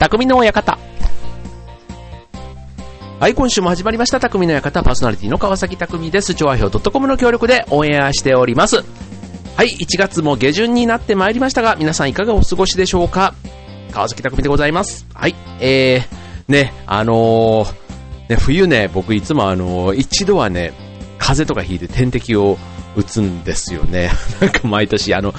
匠の館。はい、今週も始まりました、匠の館、パーソナリティの川崎匠です。調和表 .com の協力でオンエアしております。はい、1月も下旬になってまいりましたが、皆さんいかがお過ごしでしょうか？川崎匠でございます。はい、えー、ね、あのー、ね、冬ね、僕いつもあのー、一度はね、風邪とかひいて点滴を打つんですよね。なんか毎年、あの、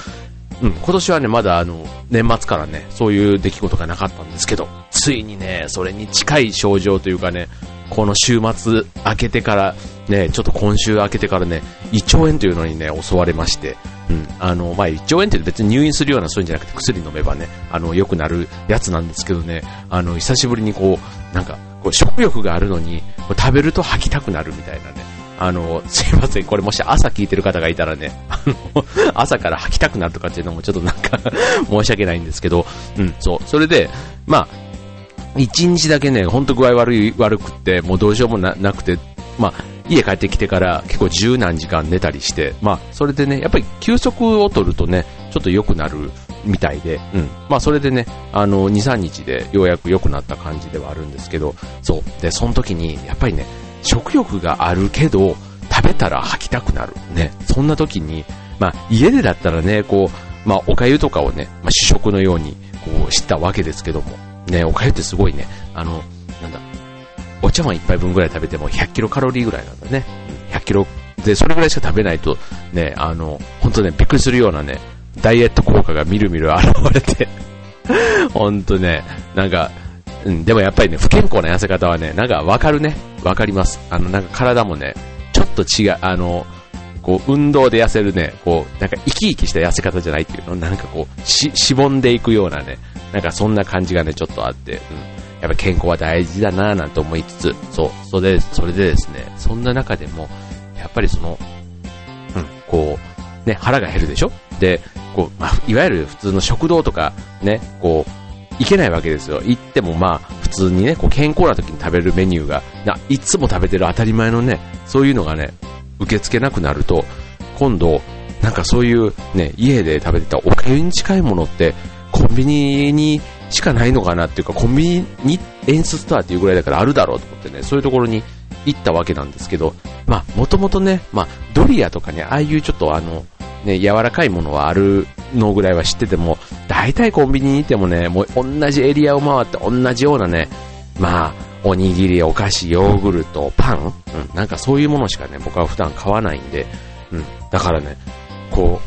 うん、今年はね、まだあの、年末からね、そういう出来事がなかったんですけど、ついにね、それに近い症状というかね、この週末明けてから、ね、ちょっと今週明けてからね、胃腸炎というのにね、襲われまして、うん、あの、まあ、胃腸炎って別に入院するようなそういうんじゃなくて薬飲めばね、あの、良くなるやつなんですけどね、あの、久しぶりにこう、なんか、こう食欲があるのに、食べると吐きたくなるみたいなね、あの、すいません、これもし朝聞いてる方がいたらね、あの、朝から吐きたくなるとかっていうのもちょっとなんか 申し訳ないんですけど、うん、そう、それで、まあ、一日だけね、ほんと具合悪い、悪くって、もうどうしようもなくて、まあ、家帰ってきてから結構十何時間寝たりして、まあ、それでね、やっぱり休息を取るとね、ちょっと良くなるみたいで、うん。まあ、それでね、あの、2、3日でようやく良くなった感じではあるんですけど、そう。で、その時に、やっぱりね、食欲があるけど、食べたら吐きたくなる。ね。そんな時に、まあ、家でだったらね、こう、まあ、お粥とかをね、まあ、主食のように、こう、知ったわけですけども、ね、お粥ってすごいね、あの、なんだ、お茶碗一杯分ぐらい食べても100キロカロリーぐらいなんだね。100キロで、それぐらいしか食べないと、ね、あの、本当ね、びっくりするようなね、ダイエット効果がみるみる現れて、本当ね、なんか、うん、でもやっぱりね、不健康な痩せ方はね、なんかわかるね。わかります。あの、なんか体もね、ちょっと違う、あの、こう、運動で痩せるね、こう、なんか生き生きした痩せ方じゃないっていうの、なんかこう、し、しぼんでいくようなね、なんかそんな感じがね、ちょっとあって、うん。やっぱ健康は大事だなぁなんて思いつつ、そう、それで、それでですね、そんな中でも、やっぱりその、うん、こう、ね、腹が減るでしょ？で、こう、まあ、いわゆる普通の食堂とか、ね、こう、行けないわけですよ。行ってもまあ、普通にね、こう健康な時に食べるメニューが、いつも食べてる当たり前のね、そういうのがね、受け付けなくなると、今度、なんかそういうね、家で食べてたおかゆに近いものって、コンビニにしかないのかなっていうか、コンビニに演出ストアっていうぐらいだからあるだろうと思ってね、そういうところに行ったわけなんですけど、まあ、もともとね、まあ、ドリアとかね、ああいうちょっとあの、ね、柔らかいものはあるのぐらいは知ってても、大体コンビニに行ってもね、もう同じエリアを回って同じようなね、まあ、おにぎり、お菓子、ヨーグルト、パン、うん、なんかそういうものしかね、僕は普段買わないんで、うん、だからね、こ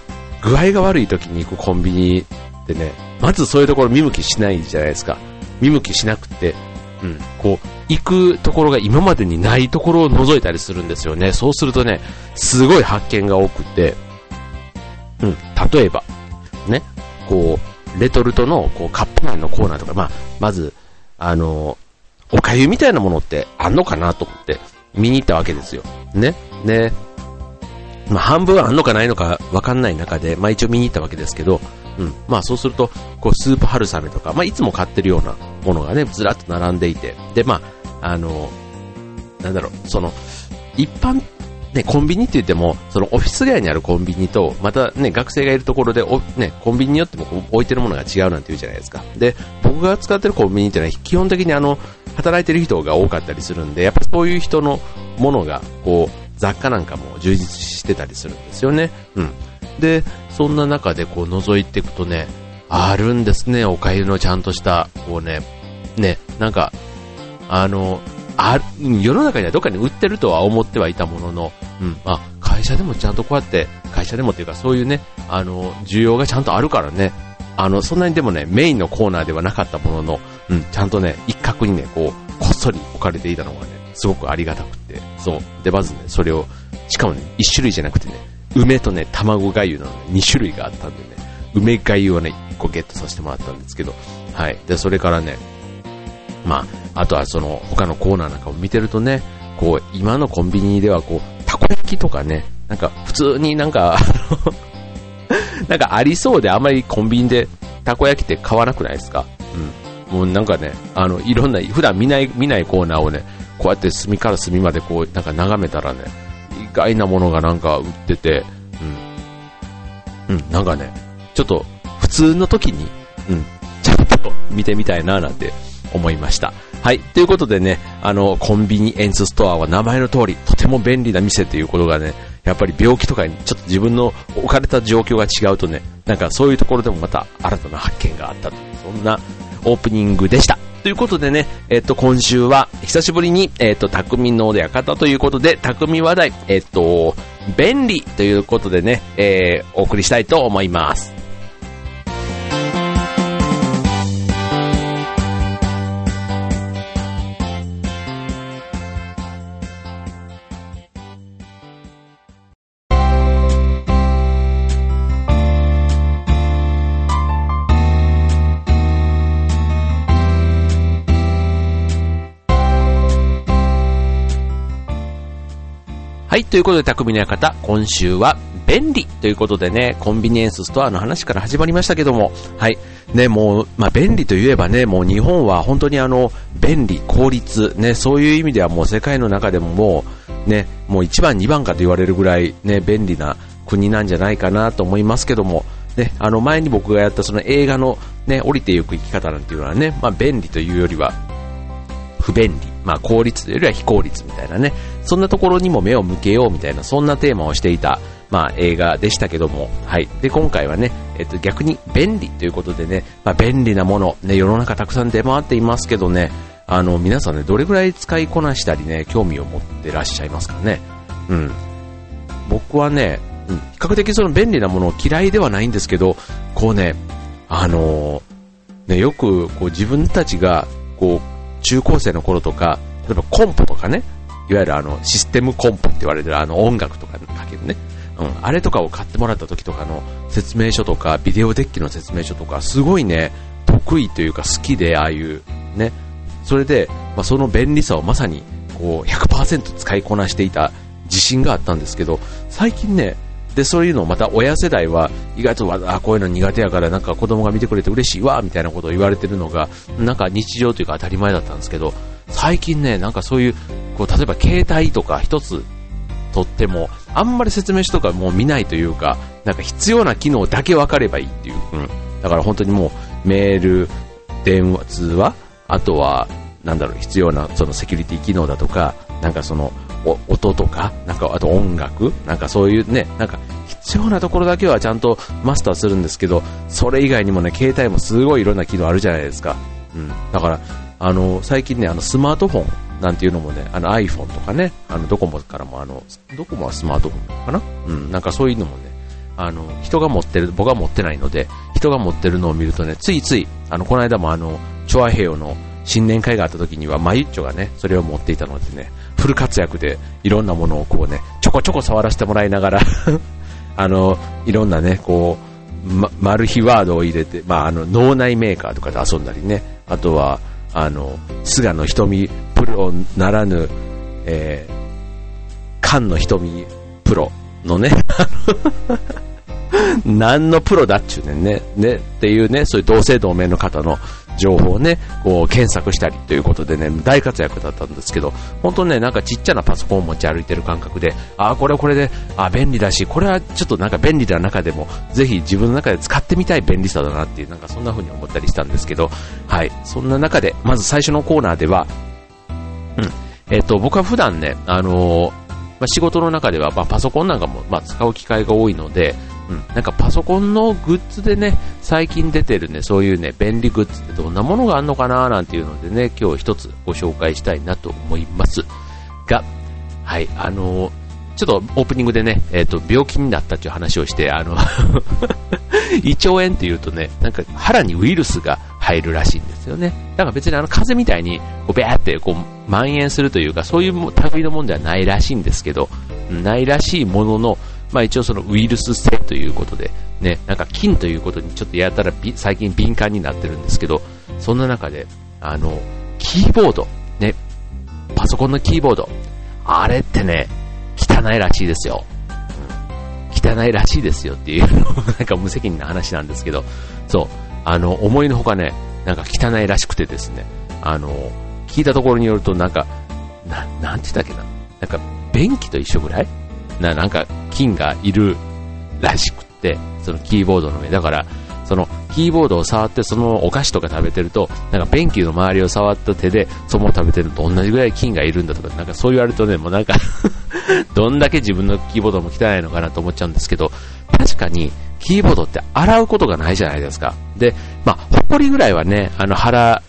う、具合が悪い時に行くコンビニでね、まずそういうところ見向きしないじゃないですか。見向きしなくて、うん、こう、行くところが今までにないところを覗いたりするんですよね。そうするとね、すごい発見が多くて、うん、例えば、こう、レトルトのこうカップ麺のコーナーとか、まあ、まず、あの、おかゆみたいなものってあんのかなと思って見に行ったわけですよ。ね。ね。まあ、半分あんのかないのかわかんない中で、まあ一応見に行ったわけですけど、うん。まあそうすると、こうスープ春雨とか、まあいつも買ってるようなものがね、ずらっと並んでいて、で、まあ、あの、なんだろう、その、一般ね、コンビニって言っても、そのオフィス街にあるコンビニと、またね、学生がいるところで、ね、コンビニによっても置いてるものが違うなんて言うじゃないですか。で、僕が使ってるコンビニってのは基本的にあの、働いてる人が多かったりするんで、やっぱそういう人のものが、こう、雑貨なんかも充実してたりするんですよね。うん。で、そんな中でこう覗いていくとね、あるんですね、おかゆのちゃんとした、こうね、ね、なんか、あの、ある世の中にはどっかに売ってるとは思ってはいたものの、うん、あ、会社でもちゃんとこうやって、会社でもっていうかそういうね、あの、需要がちゃんとあるからね、あの、そんなにでもね、メインのコーナーではなかったものの、うん、ちゃんとね、一角にね、こう、こっそり置かれていたのがね、すごくありがたくて、そう。で、まずね、それを、しかもね、一種類じゃなくてね、梅とね、卵がゆの、ね、2種類があったんでね、梅がゆをね、1個ゲットさせてもらったんですけど、はい。で、それからね、まあ、あとはその、他のコーナーなんかを見てるとね、こう、今のコンビニではこう、たこ焼きとかね、なんか普通になんか なんかありそうであまりコンビニでたこ焼きって買わなくないですか？うん。もうなんかね、あの、いろんな、普段見ない、見ないコーナーをね、こうやって隅から隅までこう、なんか眺めたらね、意外なものがなんか売ってて、うん。うん、なんかね、ちょっと、普通の時に、うん、ちゃんと、見てみたいななんて思いました。はい。ということでね、あの、コンビニエンスストアは名前の通り、とても便利な店ということがね、やっぱり病気とかにちょっと自分の置かれた状況が違うとね、なんかそういうところでもまた新たな発見があった、そんなオープニングでした。ということでね、えっと、今週は、久しぶりに、えっと、匠の館ということで、匠話題、えっと、便利ということでね、えー、お送りしたいと思います。はい、ということで、匠の館、今週は便利ということでね、コンビニエンスストアの話から始まりましたけども、はい、ね、もう、まあ、便利といえばね、もう日本は本当にあの、便利、効率、ね、そういう意味ではもう世界の中でももう、ね、もう1番、2番かと言われるぐらい、ね、便利な国なんじゃないかなと思いますけども、ね、あの前に僕がやったその映画のね、降りていく生き方なんていうのはね、まあ、便利というよりは、不便利、まあ、効率というよりは非効率みたいなね、そんなところにも目を向けようみたいな、そんなテーマをしていた、まあ、映画でしたけども、はい。で、今回はね、えっと、逆に便利ということでね、まあ、便利なもの、ね、世の中たくさん出回っていますけどね、あの、皆さんね、どれぐらい使いこなしたりね、興味を持ってらっしゃいますかね。うん。僕はね、うん、比較的その便利なものを嫌いではないんですけど、こうね、あのー、ね、よくこう自分たちがこう中高生の頃とか、例えばコンポとかね、いわゆるあの、システムコンポって言われてるあの音楽とかにかけるね、うん、あれとかを買ってもらった時とかの説明書とか、ビデオデッキの説明書とか、すごいね、得意というか好きで、ああいう、ね、それで、まあ、その便利さをまさに、こう、100%使いこなしていた自信があったんですけど、最近ね、で、そういうのをまた親世代は意外とあこういうの苦手やからなんか子供が見てくれて嬉しいわみたいなことを言われてるのがなんか日常というか当たり前だったんですけど最近ねなんかそういうこう例えば携帯とか一つとってもあんまり説明書とかもう見ないというかなんか必要な機能だけ分かればいいっていう、うん、だから本当にもうメール電話通話あとはなんだろう必要なそのセキュリティ機能だとかなんかその音とか、なんかあと音楽、なんかそういうね、なんか必要なところだけはちゃんとマスターするんですけど、それ以外にもね、携帯もすごいいろんな機能あるじゃないですか。うん。だから、あの、最近ね、あの、スマートフォンなんていうのもね、あの iPhone とかね、あの、ドコモからもあの、ドコモはスマートフォンかな？うん、なんかそういうのもね、あの、人が持ってる、僕は持ってないので、人が持ってるのを見るとね、ついつい、あの、この間もあの、チョアヘヨの新年会があった時には、マユッチョがね、それを持っていたのでね、フル活躍でいろんなものをこうね、ちょこちょこ触らせてもらいながら あの、いろんなね、こう、ま、マル秘ワードを入れて、まあ、あの、脳内メーカーとかで遊んだりね、あとは、あの、菅野瞳プロならぬ、えー、菅野瞳プロのね、何のプロだっちゅうねんね、ね、っていうね、そういう同姓同名の方の情報をね、こう検索したりということでね、大活躍だったんですけど、本当ね、なんかちっちゃなパソコンを持ち歩いてる感覚で、ああ、これはこれで、あ便利だし、これはちょっとなんか便利な中でも、ぜひ自分の中で使ってみたい便利さだなっていう、なんかそんな風に思ったりしたんですけど、はい、そんな中で、まず最初のコーナーでは、うん、えっ、と、僕は普段ね、あのー、まあ、仕事の中では、まあ、パソコンなんかも、まあ、使う機会が多いので、うん、なんかパソコンのグッズでね、最近出てるね、そういうね、便利グッズってどんなものがあるのかななんていうのでね、今日一つご紹介したいなと思います。が、はい、あのー、ちょっとオープニングでね、えっ、ー、と、病気になったっていう話をして、あの 胃腸炎っていうとね、なんか腹にウイルスが入るらしいんですよね。だから別にあの風邪みたいに、こう、べーってこう、蔓延するというか、そういう類のもんではないらしいんですけど、ないらしいものの、まあ一応そのウイルス性ということで、ね、なんか菌ということにちょっとやったら最近敏感になってるんですけど、そんな中で、あの、キーボード、ね、パソコンのキーボード、あれってね、汚いらしいですよ。汚いらしいですよっていうの なんか無責任な話なんですけど、そう、あの、思いのほかね、なんか汚いらしくてですね、あの、聞いたところによるとなんか、な、なんて言ったっけな、なんか、便器と一緒ぐらい？な、なんか、菌がいるらしくって、そのキーボードの上。だから、そのキーボードを触ってそのお菓子とか食べてると、なんか便器の周りを触った手でその食べてるのと同じぐらい菌がいるんだとか、なんかそう言われるとね、もうなんか どんだけ自分のキーボードも汚いのかなと思っちゃうんですけど、確かにキーボードって洗うことがないじゃないですか。で、まあ、ほこりぐらいはね、あの、払っ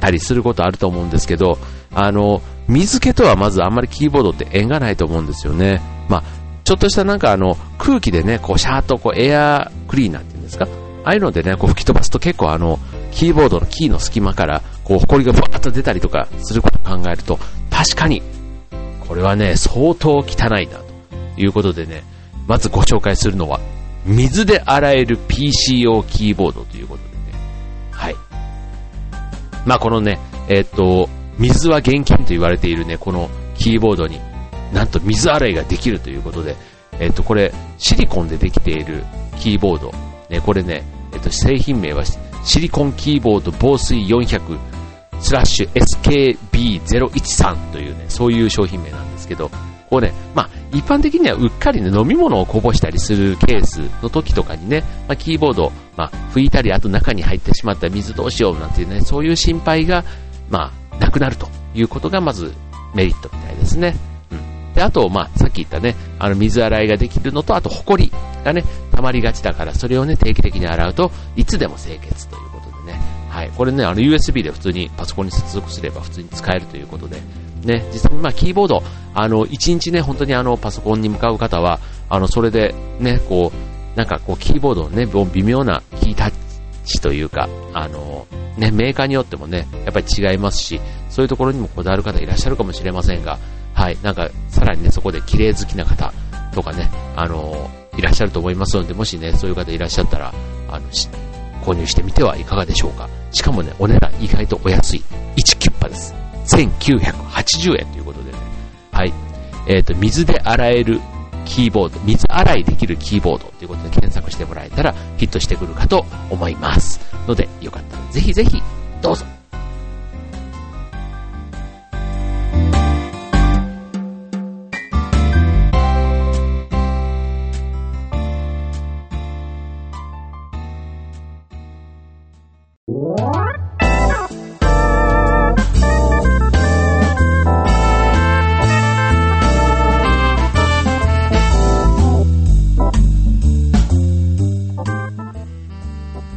たりすることあると思うんですけど、あの、水気とはまずあんまりキーボードって縁がないと思うんですよね。まあ、ちょっとしたなんかあの、空気でね、こう、シャーっとこう、エアクリーナーっていうんですか？ああいうのでね、こう吹き飛ばすと結構あの、キーボードのキーの隙間から、こう、埃がブワーッと出たりとかすることを考えると、確かに、これはね、相当汚いな、ということでね、まずご紹介するのは、水で洗える PCO キーボードということでね、はい。まあこのね、えー、っと、水は厳禁と言われているね、このキーボードに、なんと水洗いができるということで、えっと、これ、シリコンでできているキーボード。ね、これね、えっと、製品名はシリコンキーボード防水400スラッシュ SKB013 というね、そういう商品名なんですけど、こうね、まあ、一般的にはうっかりね、飲み物をこぼしたりするケースの時とかにね、まあ、キーボード、まあ、拭いたり、あと中に入ってしまった水どうしようなんていうね、そういう心配が、まあ、なくなるということがまずメリットみたいですね。で、あと、まあ、さっき言ったね、あの、水洗いができるのと、あと、ホコリがね、溜まりがちだから、それをね、定期的に洗うといつでも清潔ということでね。はい。これね、あの、USB で普通にパソコンに接続すれば普通に使えるということで、ね、実際にまあ、キーボード、あの、一日ね、本当にあの、パソコンに向かう方は、あの、それでね、こう、なんかこう、キーボードのね、微妙なキータッチというか、あの、ね、メーカーによってもね、やっぱり違いますし、そういうところにもこだわる方いらっしゃるかもしれませんが、はい、なんか、さらにね、そこで綺麗好きな方とかね、あの、いらっしゃると思いますので、もしね、そういう方いらっしゃったら、あの、購入してみてはいかがでしょうか。しかもね、お値段意外とお安い。1キュッパです。1980円ということでね。はい。えっ、ー、と、水で洗えるキーボード、水洗いできるキーボードということで検索してもらえたらヒットしてくるかと思います。ので、よかったらぜひぜひ、どうぞ。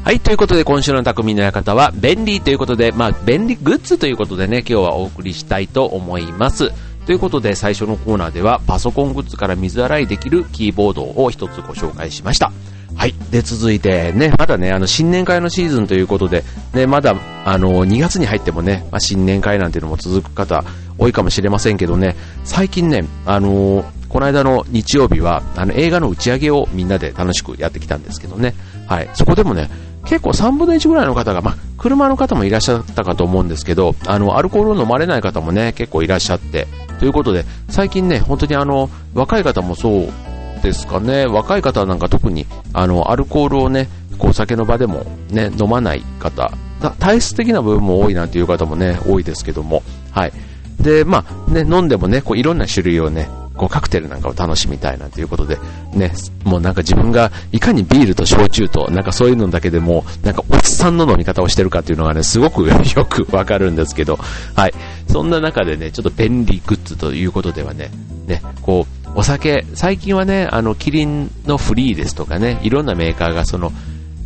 はい、ということで今週の匠の館は便利ということで、まあ便利グッズということでね、今日はお送りしたいと思います。ということで最初のコーナーではパソコングッズから水洗いできるキーボードを一つご紹介しました。はい。で、続いてね、まだね、あの、新年会のシーズンということで、ね、まだ、あの、2月に入ってもね、まあ、新年会なんていうのも続く方多いかもしれませんけどね、最近ね、あのこの間の日曜日は、あの、映画の打ち上げをみんなで楽しくやってきたんですけどね、はい。そこでもね、結構3分の1ぐらいの方が、まあ、車の方もいらっしゃったかと思うんですけど、あの、アルコールを飲まれない方もね、結構いらっしゃって、ということで、最近ね、本当にあの、若い方もそうですかね、若い方なんか特に、あの、アルコールをね、こう、酒の場でもね、飲まない方、体質的な部分も多いなんていう方もね、多いですけども、はい。で、まあ、ね、飲んでもね、こう、いろんな種類をね、こうカクテルなんかを楽しみたいなということで、ね、もうなんか自分がいかにビールと焼酎と、なんかそういうのだけでも、なんかおっさんの飲み方をしてるかっていうのがね、すごく よくわかるんですけど、はい。そんな中でね、ちょっと便利グッズということではね、ね、こう、お酒、最近はね、あの、キリンのフリーですとかね、いろんなメーカーがその、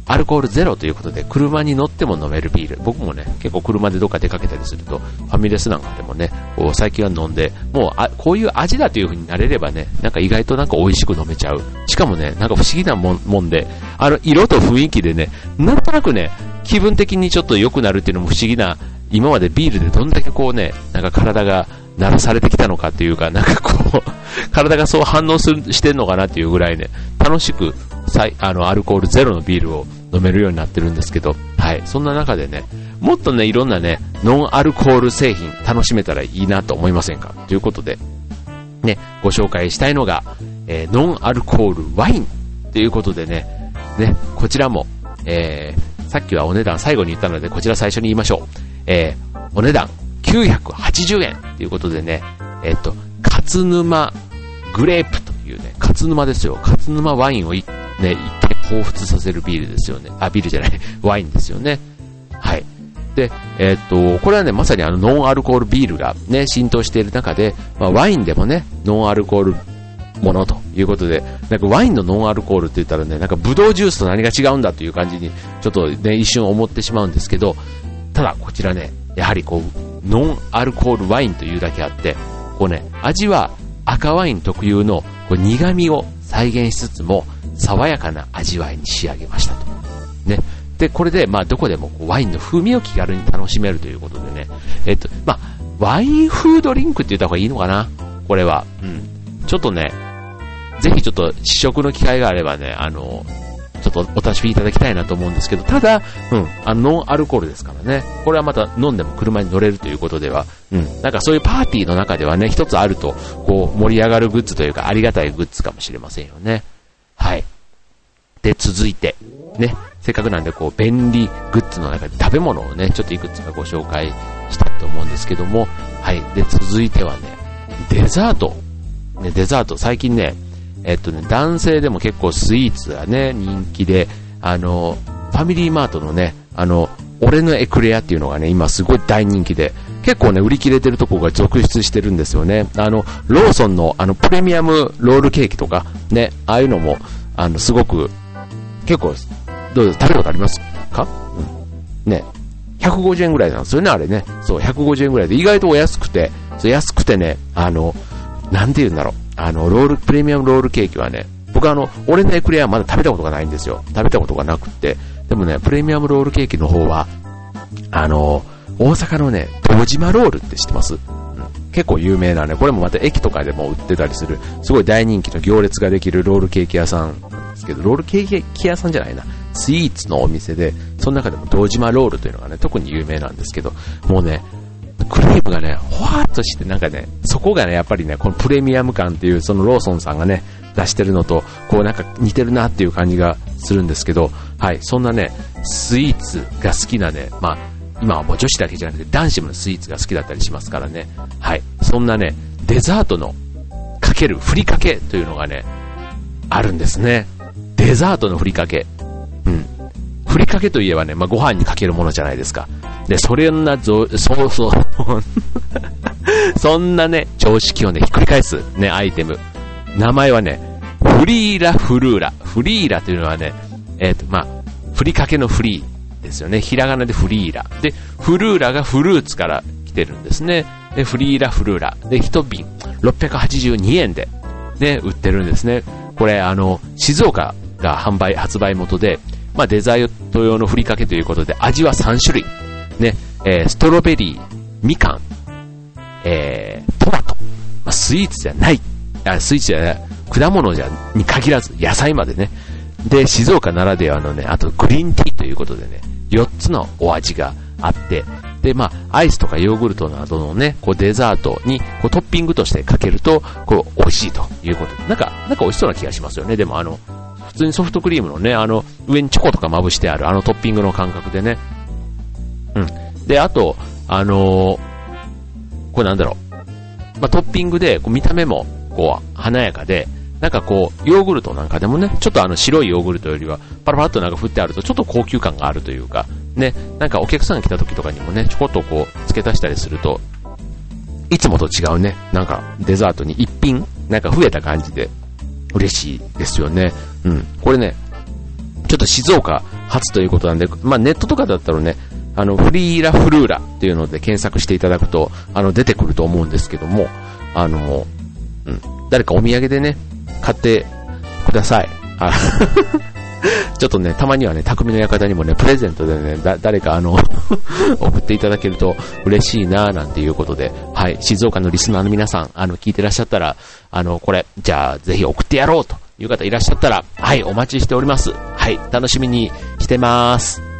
アルコールゼロということで、車に乗っても飲めるビール。僕もね、結構車でどっか出かけたりすると、ファミレスなんかでもね、こう最近は飲んで、もうあ、こういう味だという風になれればね、なんか意外となんか美味しく飲めちゃう。しかもね、なんか不思議なもんで、あの、色と雰囲気でね、なんとなくね、気分的にちょっと良くなるっていうのも不思議な、今までビールでどんだけこうね、なんか体が鳴らされてきたのかっていうか、なんかこう、体がそう反応するしてんのかなっていうぐらいね、楽しく、あの、アルコールゼロのビールを飲めるようになってるんですけど、はい。そんな中でね、もっとね、いろんなね、ノンアルコール製品楽しめたらいいなと思いませんか？ということで、ね、ご紹介したいのが、えー、ノンアルコールワインということでね、ね、こちらも、えー、さっきはお値段最後に言ったので、こちら最初に言いましょう。えー、お値段980円ということでね、えっ、と、勝沼グレープというね、勝沼ですよ。勝沼ワインをね、1彷彿させるビールですよね。あ、ビールじゃない、ワインですよね。はい。で、えー、っと、これはね、まさにあの、ノンアルコールビールがね、浸透している中で、まあ、ワインでもね、ノンアルコールものということで、なんかワインのノンアルコールって言ったらね、なんかブドウジュースと何が違うんだという感じに、ちょっとね、一瞬思ってしまうんですけど、ただこちらね、やはりこう、ノンアルコールワインというだけあって、こうね、味は赤ワイン特有のこう苦味を再現しつつも、爽やかな味わいに仕上げましたと。ね。で、これで、まあ、どこでもワインの風味を気軽に楽しめるということでね。えっと、まあ、ワイン風ドリンクって言った方がいいのかな？これは。うん。ちょっとね、ぜひちょっと試食の機会があればね、あの、ちょっとお試しみいただきたいなと思うんですけど、ただ、うん、あのノンアルコールですからね。これはまた飲んでも車に乗れるということでは、うん、なんかそういうパーティーの中ではね、一つあると、こう、盛り上がるグッズというか、ありがたいグッズかもしれませんよね。はい。で、続いて、ね、せっかくなんで、こう、便利グッズの中で食べ物をね、ちょっといくつかご紹介したいと思うんですけども、はい。で、続いてはね、デザート。ね、デザート、最近ね、えっとね、男性でも結構スイーツがね、人気で、あの、ファミリーマートのね、あの、俺のエクレアっていうのがね、今すごい大人気で、結構ね、売り切れてるとこが続出してるんですよね。あの、ローソンのあの、プレミアムロールケーキとか、ね、ああいうのも、あの、すごく、結構、どうです食べたことありますか？うん。ね。150円ぐらいなんですよね、あれね。そう、150円ぐらいで、意外とお安くて、そう安くてね、あの、なんて言うんだろう。あの、ロール、プレミアムロールケーキはね、僕あの、俺のエクレアまだ食べたことがないんですよ。食べたことがなくって。でもね、プレミアムロールケーキの方は、あの、大阪のね、堂島ロールって知ってます、うん、結構有名なね、これもまた駅とかでも売ってたりする、すごい大人気の行列ができるロールケーキ屋さんなんですけど、ロールケーキ屋さんじゃないな、スイーツのお店で、その中でも堂島ロールというのがね、特に有名なんですけど、もうね、クリームがね、ほわっとしてなんかね、そこがね、やっぱりね、このプレミアム感っていう、そのローソンさんがね、出してるのと、こうなんか似てるなっていう感じがするんですけど、はい、そんなね、スイーツが好きなね、まあ、今はもう女子だけじゃなくて男子もスイーツが好きだったりしますからね、はい、そんなね、デザートのかけるふりかけというのがね、あるんですね。デザートのふりかけ。うん。ふりかけといえばね、まあ、ご飯にかけるものじゃないですか。で、それなぞ、そうそう、そんなね、常識をね、ひっくり返すね、アイテム。名前はね、フリーラフルーラ。フリーラというのはね、えっ、ー、と、まあ、ふりかけのフリーですよね。ひらがなでフリーラ。で、フルーラがフルーツから来てるんですね。で、フリーラフルーラ。で、一瓶682円で、ね、売ってるんですね。これ、あの、静岡が販売、発売元で、まあ、デザート用のふりかけということで、味は3種類。ね、えー、ストロベリー、みかん、えー、トマト、まあ、スイーツじゃない、あ、スイーツじゃない、果物じゃ、に限らず、野菜までね。で、静岡ならではのね、あとグリーンティーということでね、4つのお味があって、で、まあ、アイスとかヨーグルトなどのね、こうデザートにこうトッピングとしてかけると、こう、美味しいということで。なんか、なんか美味しそうな気がしますよね。でもあの、普通にソフトクリームのね、あの、上にチョコとかまぶしてあるあのトッピングの感覚でね、うん。で、あと、あのー、これなんだろう。まあ、トッピングで、こう見た目も、こう、華やかで、なんかこう、ヨーグルトなんかでもね、ちょっとあの白いヨーグルトよりは、パラパラっとなんか振ってあると、ちょっと高級感があるというか、ね、なんかお客さんが来た時とかにもね、ちょこっとこう、付け足したりすると、いつもと違うね、なんかデザートに一品、なんか増えた感じで、嬉しいですよね。うん。これね、ちょっと静岡初ということなんで、まあネットとかだったらね、あの、フリーラフルーラっていうので検索していただくと、あの、出てくると思うんですけども、あの、うん、誰かお土産でね、買ってください。あ ちょっとね、たまにはね、匠の館にもね、プレゼントでね、だ、誰かあの 送っていただけると嬉しいななんていうことで、はい、静岡のリスナーの皆さん、あの、聞いてらっしゃったら、あの、これ、じゃあ、ぜひ送ってやろうという方いらっしゃったら、はい、お待ちしております。はい、楽しみにしてまーす。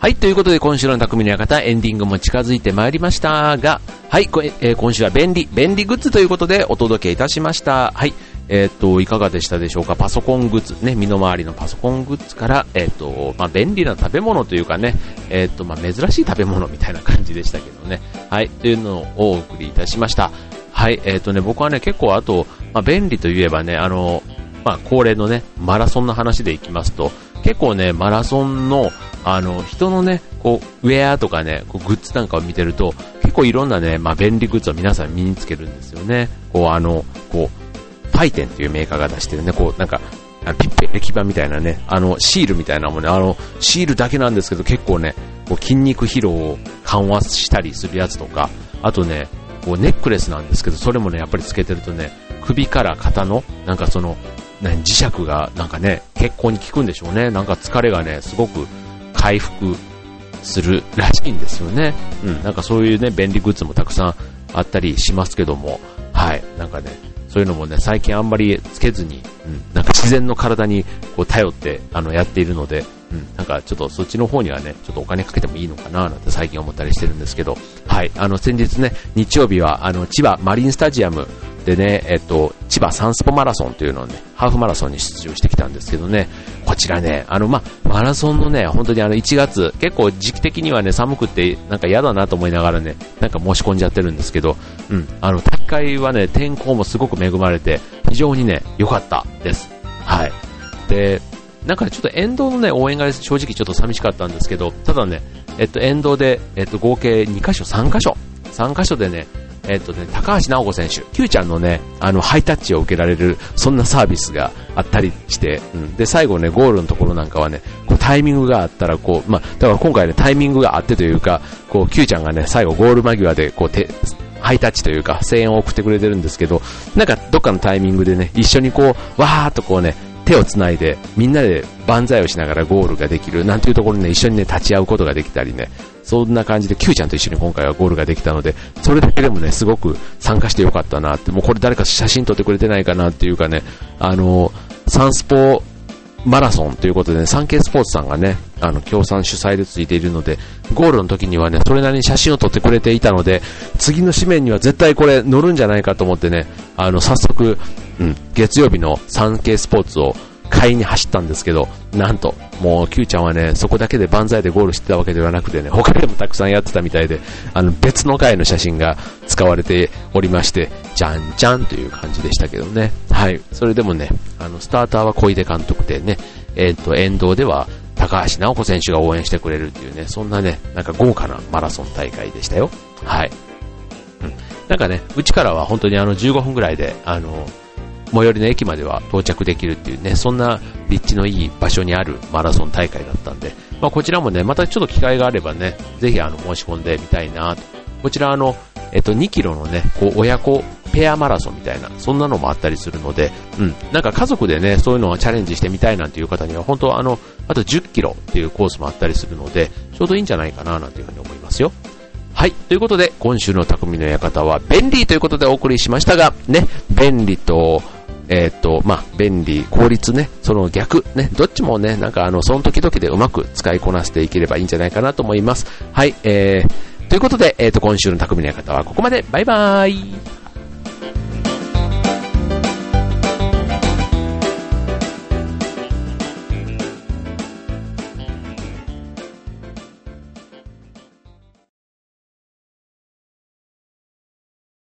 はい、ということで今週の匠の館、エンディングも近づいてまいりましたが、はい、えー、今週は便利、便利グッズということでお届けいたしました。はい。えっ、と、いかがでしたでしょうか？パソコングッズ、ね、身の回りのパソコングッズから、えっ、と、まあ、便利な食べ物というかね、えっ、と、まあ、珍しい食べ物みたいな感じでしたけどね。はい、というのをお送りいたしました。はい、えっ、とね、僕はね、結構あと、まあ、便利といえばね、あの、まあ、恒例のね、マラソンの話でいきますと、結構ね、マラソンの、あの、人のね、こう、ウェアとかね、こうグッズなんかを見てると、結構いろんなね、まあ、便利グッズを皆さん身につけるんですよね。こう、あの、こう、ファイテンっていうメーカーが出してるね、こう、なんか、あのピッペ、液板みたいなね、あの、シールみたいなもんね、あの、シールだけなんですけど、結構ね、こう筋肉疲労を緩和したりするやつとか、あとね、こうネックレスなんですけど、それもね、やっぱりつけてるとね、首から肩の、なんかその、ね、磁石がなんかね、血行に効くんでしょうね。なんか疲れがね、すごく回復するらしいんですよね。うん、なんかそういうね、便利グッズもたくさんあったりしますけども、はい、なんかね、そういうのもね、最近あんまりつけずに、うん、なんか自然の体にこう頼ってあのやっているので、うん、なんかちょっとそっちの方にはね、ちょっとお金かけてもいいのかななんて最近思ったりしてるんですけど、はい、あの先日ね、日曜日はあの千葉マリンスタジアムでね、えっと、千葉サンスポマラソンというのをね、ハーフマラソンに出場してきたんですけどね、こちらね、あの、ま、マラソンのね、本当にあの1月、結構時期的にはね、寒くて、なんか嫌だなと思いながらね、なんか申し込んじゃってるんですけど、うん、あの、大会はね、天候もすごく恵まれて、非常にね、良かったです。はい。で、なんかちょっと沿道のね、応援が正直ちょっと寂しかったんですけど、ただね、えっと、沿道で、えっと、合計2箇所、3箇所、3箇所でね、えっとね、高橋直子選手、Q ちゃんのね、あの、ハイタッチを受けられる、そんなサービスがあったりして、うん、で、最後ね、ゴールのところなんかはね、こうタイミングがあったら、こう、まあ、だから今回ね、タイミングがあってというか、こう、Q ちゃんがね、最後ゴール間際で、こう、手、ハイタッチというか、声援を送ってくれてるんですけど、なんかどっかのタイミングでね、一緒にこう、わーっとこうね、手をつないで、みんなで万歳をしながらゴールができる、なんていうところにね、一緒にね、立ち会うことができたりね、そんな感じで Q ちゃんと一緒に今回はゴールができたので、それだけでもね、すごく参加してよかったなって、もうこれ誰か写真撮ってくれてないかなっていうかね、あの、サンスポマラソンということでね、サンケイスポーツさんがね、あの、協賛主催でついているので、ゴールの時にはね、それなりに写真を撮ってくれていたので、次の紙面には絶対これ乗るんじゃないかと思ってね、あの、早速、うん、月曜日のサンケイスポーツを買いに走ったんですけど、なんと、もう Q ちゃんはね、そこだけで万歳でゴールしてたわけではなくてね、他でもたくさんやってたみたいで、あの別の回の写真が使われておりまして、じゃんじゃんという感じでしたけどね。はい。それでもね、あの、スターターは小出監督でね、えっ、ー、と、沿道では高橋直子選手が応援してくれるっていうね、そんなね、なんか豪華なマラソン大会でしたよ。はい。うん。なんかね、うちからは本当にあの15分ぐらいで、あの、最寄りの駅までは到着できるっていうね、そんな立地のいい場所にあるマラソン大会だったんで、まあ、こちらもね、またちょっと機会があればね、ぜひあの申し込んでみたいなと。こちらあの、えっと、2キロのね、こう、親子ペアマラソンみたいな、そんなのもあったりするので、うん、なんか家族でね、そういうのをチャレンジしてみたいなんていう方には、本当あの、あと10キロっていうコースもあったりするので、ちょうどいいんじゃないかななんていうふうに思いますよ。はい。ということで、今週の匠の館は便利ということでお送りしましたが、ね、便利と、えっ、と、まあ、便利、効率ね、その逆、ね、どっちもね、なんかあの、その時々でうまく使いこなしていければいいんじゃないかなと思います。はい、えー、ということで、えっ、と、今週の匠の館はここまで。バイバーイ。